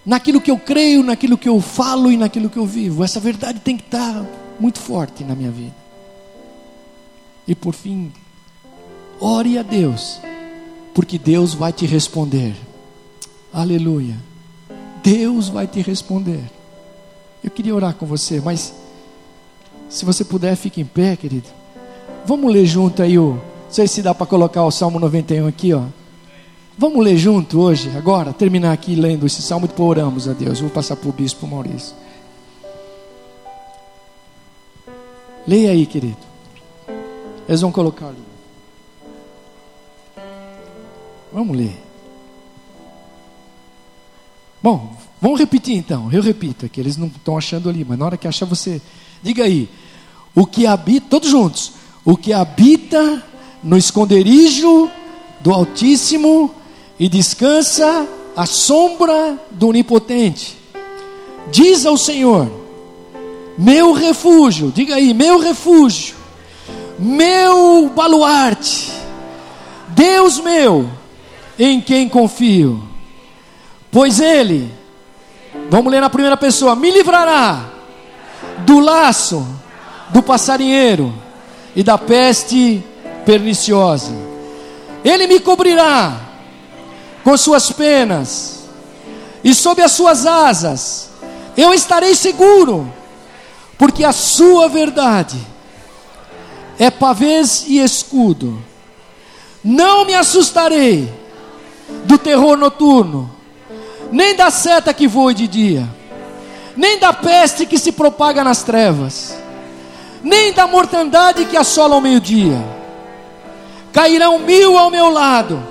naquilo que eu creio, naquilo que eu falo e naquilo que eu vivo. Essa verdade tem que estar muito forte na minha vida. E por fim, ore a Deus porque Deus vai te responder. Aleluia. Deus vai te responder. Eu queria orar com você, mas se você puder, fique em pé, querido. Vamos ler junto aí o. Não sei se dá para colocar o Salmo 91 aqui, ó. Vamos ler junto hoje, agora, terminar aqui lendo esse salmo e depois oramos a Deus. Eu vou passar para o bispo Maurício. Leia aí, querido. Eles vão colocar ali. Vamos ler. Bom, vamos repetir então. Eu repito, é que eles não estão achando ali, mas na hora que achar você, diga aí. O que habita, todos juntos. O que habita no esconderijo do Altíssimo e descansa à sombra do Onipotente. Diz ao Senhor: Meu refúgio, diga aí, meu refúgio, meu baluarte, Deus meu em quem confio. Pois ele, vamos ler na primeira pessoa, me livrará do laço do passarinheiro e da peste perniciosa. Ele me cobrirá com suas penas e sob as suas asas eu estarei seguro, porque a sua verdade é pavês e escudo. Não me assustarei do terror noturno, nem da seta que voa de dia, nem da peste que se propaga nas trevas, nem da mortandade que assola ao meio-dia. Cairão mil ao meu lado,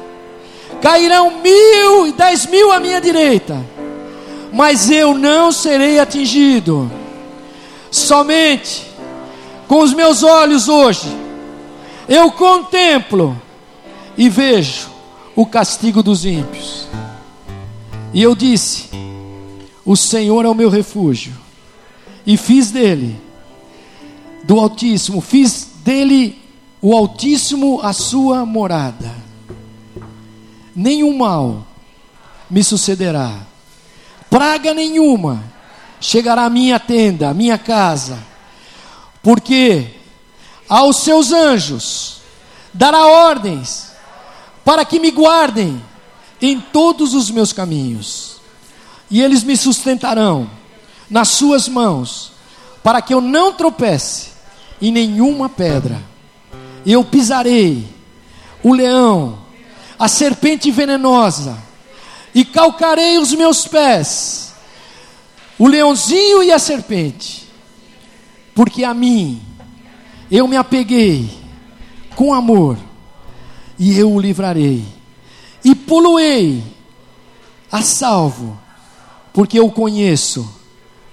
cairão mil e dez mil à minha direita, mas eu não serei atingido. Somente com os meus olhos hoje, eu contemplo e vejo o castigo dos ímpios. E eu disse: O Senhor é o meu refúgio, e fiz dele, do Altíssimo, fiz dele o Altíssimo a sua morada. Nenhum mal me sucederá, praga nenhuma chegará à minha tenda, à minha casa, porque aos seus anjos dará ordens para que me guardem em todos os meus caminhos, e eles me sustentarão nas suas mãos, para que eu não tropece em nenhuma pedra. Eu pisarei o leão, a serpente venenosa, e calcarei os meus pés, o leãozinho e a serpente, porque a mim eu me apeguei com amor e eu o livrarei, e poluei a salvo, porque eu conheço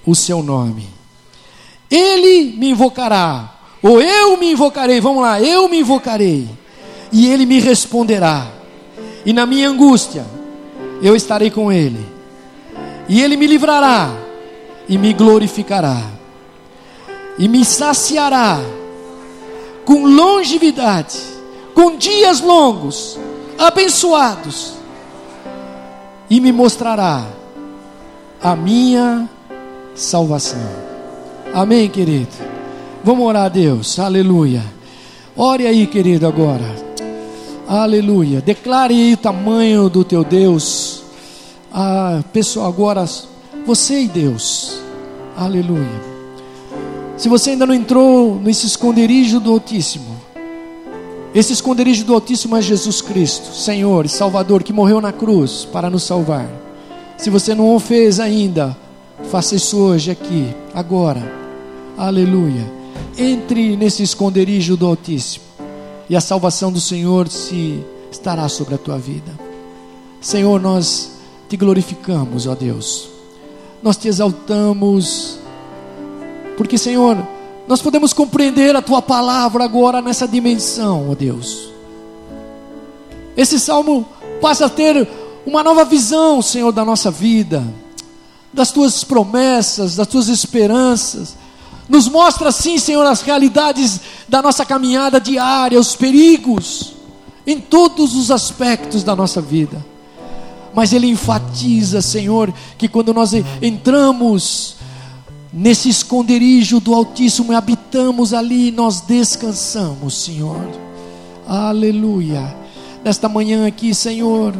o seu nome. Ele me invocará Ou eu me invocarei, vamos lá, eu me invocarei, e ele me responderá. E na minha angústia, eu estarei com ele. E ele me livrará e me glorificará. E me saciará com longevidade, com dias longos, abençoados. E me mostrará a minha salvação. Amém, querido. Vamos orar a Deus. Aleluia. Ore aí, querido, agora. Aleluia. Declare aí o tamanho do teu Deus. Ah, pessoal, agora você e Deus. Aleluia. Se você ainda não entrou nesse esconderijo do Altíssimo, esse esconderijo do Altíssimo é Jesus Cristo, Senhor e Salvador, que morreu na cruz para nos salvar. Se você não o fez ainda, faça isso hoje, aqui, agora. Aleluia. Entre nesse esconderijo do Altíssimo e a salvação do Senhor se estará sobre a tua vida. Senhor, nós te glorificamos, ó Deus. Nós te exaltamos, porque, Senhor, nós podemos compreender a tua palavra agora nessa dimensão, ó Deus. Esse salmo passa a ter uma nova visão, Senhor, da nossa vida, das tuas promessas, das tuas esperanças, nos mostra sim, Senhor, as realidades da nossa caminhada diária, os perigos, em todos os aspectos da nossa vida. Mas Ele enfatiza, Senhor, que quando nós entramos nesse esconderijo do Altíssimo e habitamos ali, nós descansamos, Senhor. Aleluia. Nesta manhã aqui, Senhor,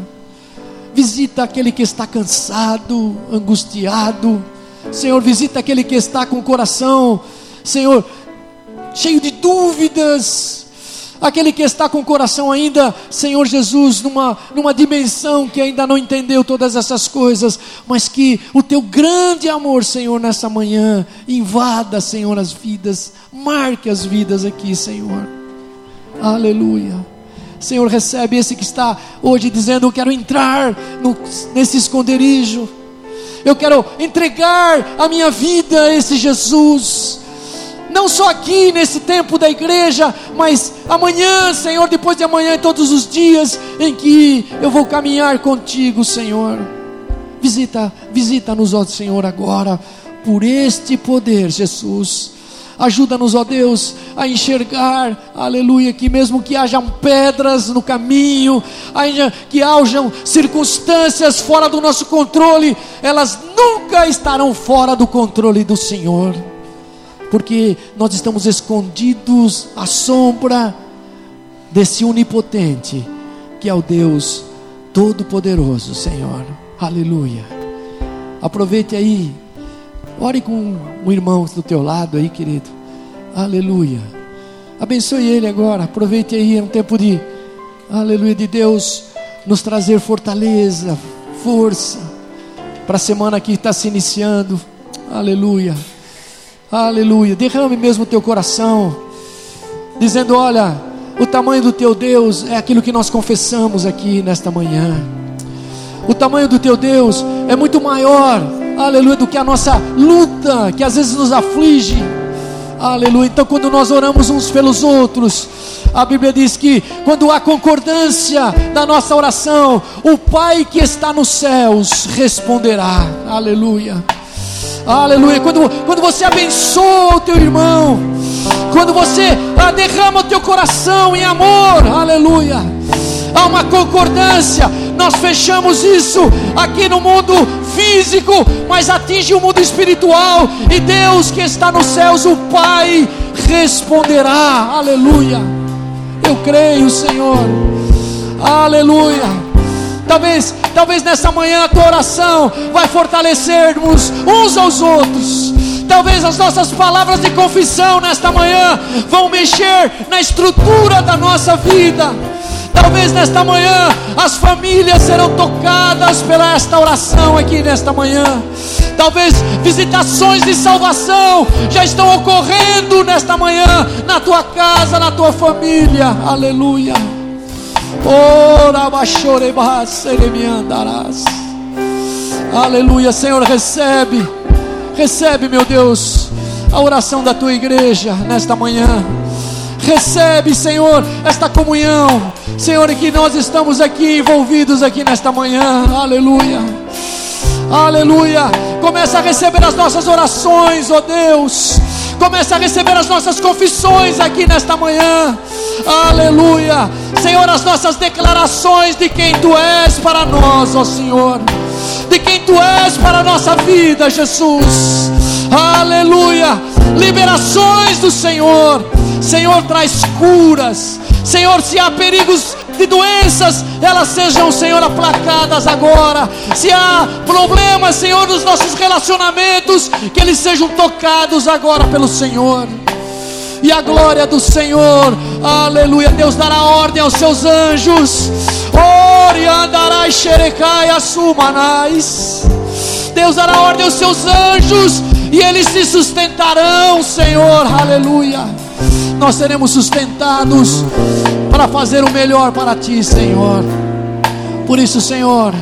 visita aquele que está cansado, angustiado, Senhor, visita aquele que está com o coração, Senhor, cheio de dúvidas, aquele que está com o coração ainda, Senhor Jesus, numa, numa dimensão que ainda não entendeu todas essas coisas, mas que o teu grande amor, Senhor, nessa manhã, invada, Senhor, as vidas, marque as vidas aqui, Senhor. Aleluia. Senhor, recebe esse que está hoje dizendo: Eu quero entrar no, nesse esconderijo eu quero entregar a minha vida a esse Jesus. Não só aqui nesse tempo da igreja, mas amanhã, Senhor, depois de amanhã, todos os dias em que eu vou caminhar contigo, Senhor. Visita, visita-nos, ó Senhor, agora, por este poder, Jesus Ajuda-nos, ó Deus, a enxergar, aleluia, que mesmo que hajam pedras no caminho, que hajam circunstâncias fora do nosso controle, elas nunca estarão fora do controle do Senhor, porque nós estamos escondidos à sombra desse onipotente, que é o Deus Todo-Poderoso, Senhor, aleluia. Aproveite aí Ore com um irmão do teu lado aí, querido. Aleluia. Abençoe ele agora. Aproveite aí é um tempo de aleluia de Deus nos trazer fortaleza, força para a semana que está se iniciando. Aleluia. Aleluia. Derrame mesmo o teu coração, dizendo: Olha, o tamanho do teu Deus é aquilo que nós confessamos aqui nesta manhã. O tamanho do teu Deus é muito maior aleluia, do que a nossa luta, que às vezes nos aflige, aleluia. Então, quando nós oramos uns pelos outros, a Bíblia diz que quando há concordância da nossa oração, o Pai que está nos céus responderá, aleluia. Aleluia. Quando, quando você abençoa o teu irmão, quando você ah, derrama o teu coração em amor, aleluia. Há uma concordância, nós fechamos isso aqui no mundo físico, mas atinge o mundo espiritual. E Deus que está nos céus, o Pai, responderá. Aleluia. Eu creio, Senhor. Aleluia. Talvez, talvez nessa manhã a tua oração vai fortalecermos uns aos outros. Talvez as nossas palavras de confissão nesta manhã vão mexer na estrutura da nossa vida. Talvez nesta manhã as famílias serão tocadas pela esta oração aqui nesta manhã. Talvez visitações de salvação já estão ocorrendo nesta manhã na tua casa, na tua família. Aleluia. Ora, andarás. Aleluia, Senhor, recebe. Recebe, meu Deus, a oração da tua igreja nesta manhã. Recebe, Senhor, esta comunhão. Senhor, que nós estamos aqui envolvidos aqui nesta manhã. Aleluia. Aleluia. Começa a receber as nossas orações, ó oh Deus. Começa a receber as nossas confissões aqui nesta manhã. Aleluia. Senhor, as nossas declarações de quem tu és para nós, ó Senhor. De quem tu és para a nossa vida, Jesus. Aleluia. Liberações do Senhor. Senhor, traz curas. Senhor, se há perigos de doenças, elas sejam, Senhor, aplacadas agora. Se há problemas, Senhor, nos nossos relacionamentos, que eles sejam tocados agora pelo Senhor. E a glória do Senhor, aleluia. Deus dará ordem aos seus anjos. Ore andarai xerecai assumanais. Deus dará ordem aos seus anjos e eles se sustentarão, Senhor, aleluia. Nós seremos sustentados para fazer o melhor para Ti, Senhor. Por isso, Senhor,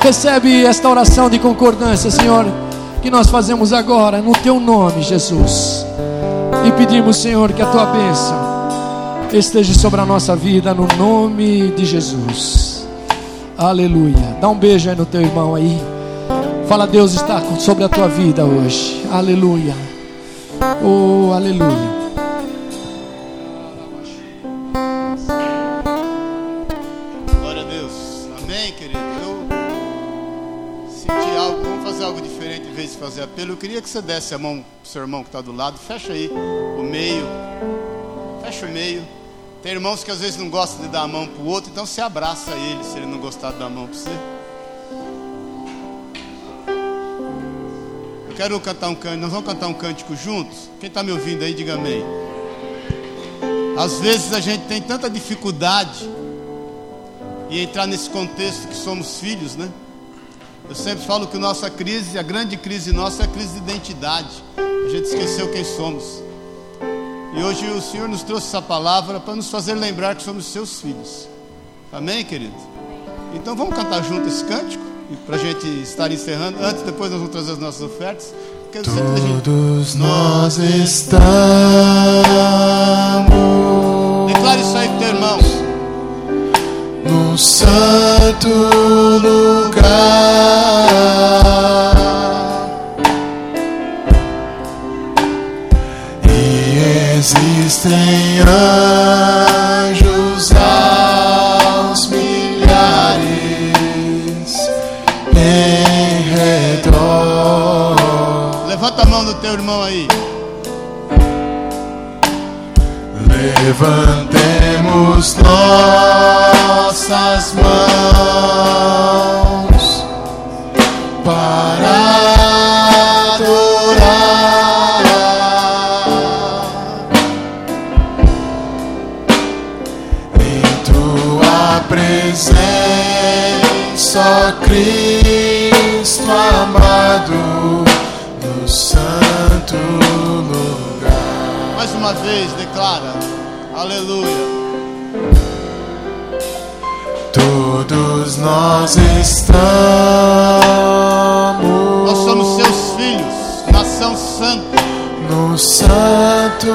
recebe esta oração de concordância, Senhor, que nós fazemos agora, no Teu nome, Jesus. E pedimos, Senhor, que a Tua bênção esteja sobre a nossa vida, no nome de Jesus. Aleluia. Dá um beijo aí no teu irmão aí. Fala, Deus está sobre a tua vida hoje. Aleluia. Oh, aleluia. Fazer apelo, eu queria que você desse a mão pro seu irmão que está do lado. Fecha aí o meio. Fecha o meio. Tem irmãos que às vezes não gostam de dar a mão para o outro, então você abraça ele se ele não gostar de dar a mão para você. Eu quero cantar um cântico, nós vamos cantar um cântico juntos. Quem está me ouvindo aí, diga amém. Às vezes a gente tem tanta dificuldade em entrar nesse contexto que somos filhos, né? Eu sempre falo que nossa crise, a grande crise nossa é a crise de identidade. A gente esqueceu quem somos. E hoje o Senhor nos trouxe essa palavra para nos fazer lembrar que somos seus filhos. Amém, querido? Então vamos cantar junto esse cântico para a gente estar encerrando. Antes, depois nós vamos trazer as nossas ofertas. Todos nós estamos. Declare isso aí teu irmão no santo lugar. E existem anjos aos milhares em redor. Levanta a mão do teu irmão aí. Levantemos nossas mãos para adorar em tua presença, Cristo amado, no santo lugar. Mais uma vez, declara. Aleluia. Todos nós estamos. Nós somos seus filhos, nação santa. No santo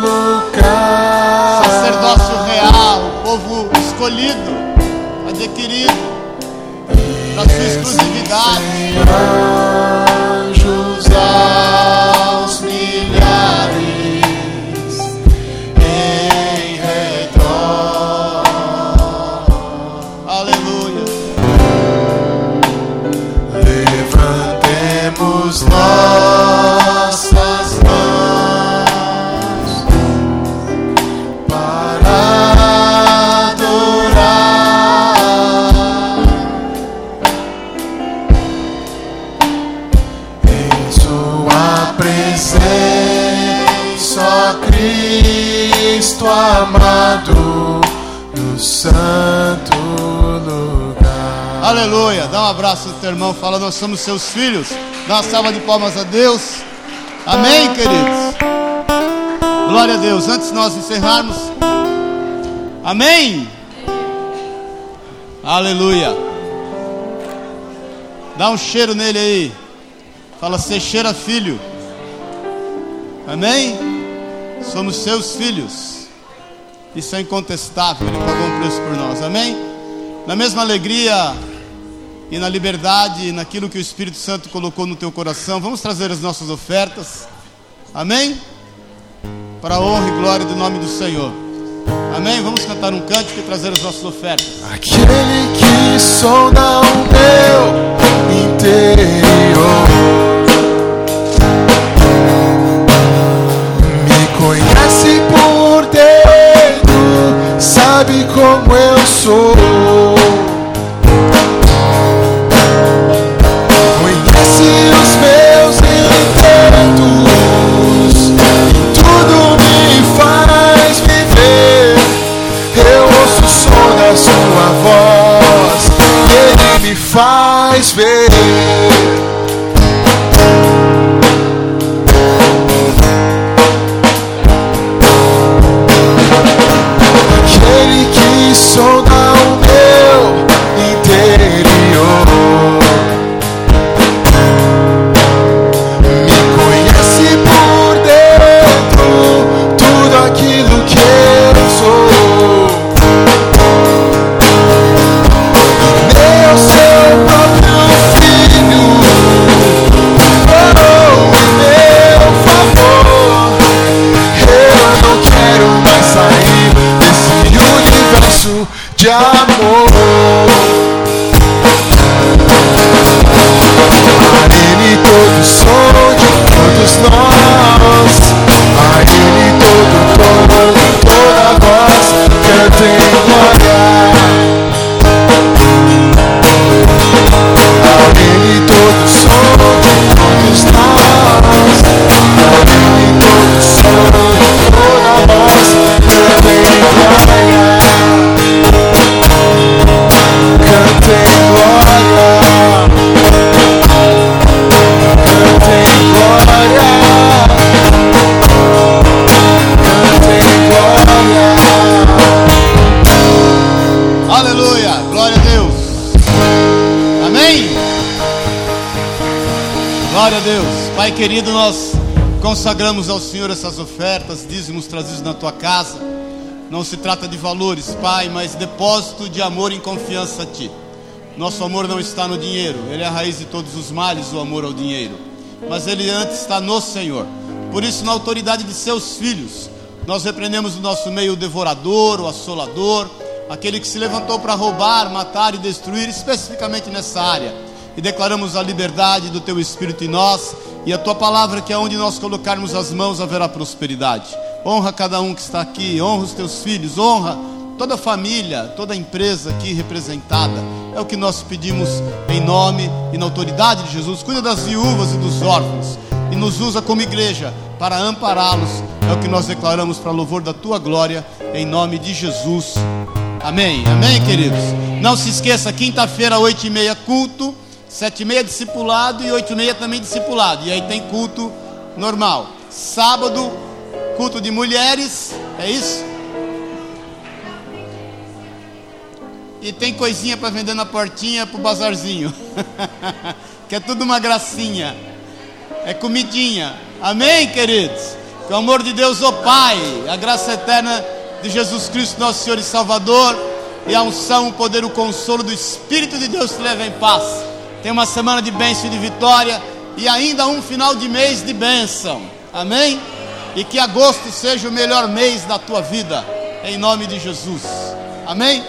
lugar. Sacerdócio real, povo escolhido, adquirido, da sua exclusividade. Abraço no teu irmão. Fala, nós somos seus filhos. Dá uma salva de palmas a Deus. Amém, queridos. Glória a Deus. Antes de nós encerrarmos. Amém. Aleluia. Dá um cheiro nele aí. Fala, você cheira filho. Amém? Somos seus filhos. Isso é incontestável. Ele pagou um preço por nós. Amém? Na mesma alegria e na liberdade e naquilo que o Espírito Santo colocou no teu coração, vamos trazer as nossas ofertas. Amém? Para a honra e glória do nome do Senhor. Amém? Vamos cantar um cântico e trazer as nossas ofertas. Aquele que sonda o meu interior Pai querido, nós consagramos ao Senhor essas ofertas, dízimos trazidos na tua casa. Não se trata de valores, Pai, mas depósito de amor e confiança a Ti. Nosso amor não está no dinheiro, ele é a raiz de todos os males, o amor ao dinheiro. Mas ele antes está no Senhor. Por isso, na autoridade de seus filhos, nós repreendemos no nosso meio o devorador, o assolador, aquele que se levantou para roubar, matar e destruir, especificamente nessa área. E declaramos a liberdade do teu Espírito em nós e a tua palavra, que é onde nós colocarmos as mãos haverá prosperidade. Honra cada um que está aqui, honra os teus filhos, honra toda a família, toda a empresa aqui representada. É o que nós pedimos em nome e na autoridade de Jesus. Cuida das viúvas e dos órfãos e nos usa como igreja para ampará-los. É o que nós declaramos para louvor da tua glória, em nome de Jesus. Amém. Amém, queridos. Não se esqueça, quinta-feira, oito e meia, culto. Sete e meia, discipulado. E oito e meia também discipulado. E aí tem culto normal. Sábado, culto de mulheres. É isso? E tem coisinha para vender na portinha pro bazarzinho. que é tudo uma gracinha. É comidinha. Amém, queridos? Que o amor de Deus, o Pai, a graça eterna de Jesus Cristo, nosso Senhor e Salvador, e a unção, o poder, o consolo do Espírito de Deus te leva em paz. Tem uma semana de bênção e de vitória e ainda um final de mês de bênção. Amém? E que agosto seja o melhor mês da tua vida, em nome de Jesus. Amém?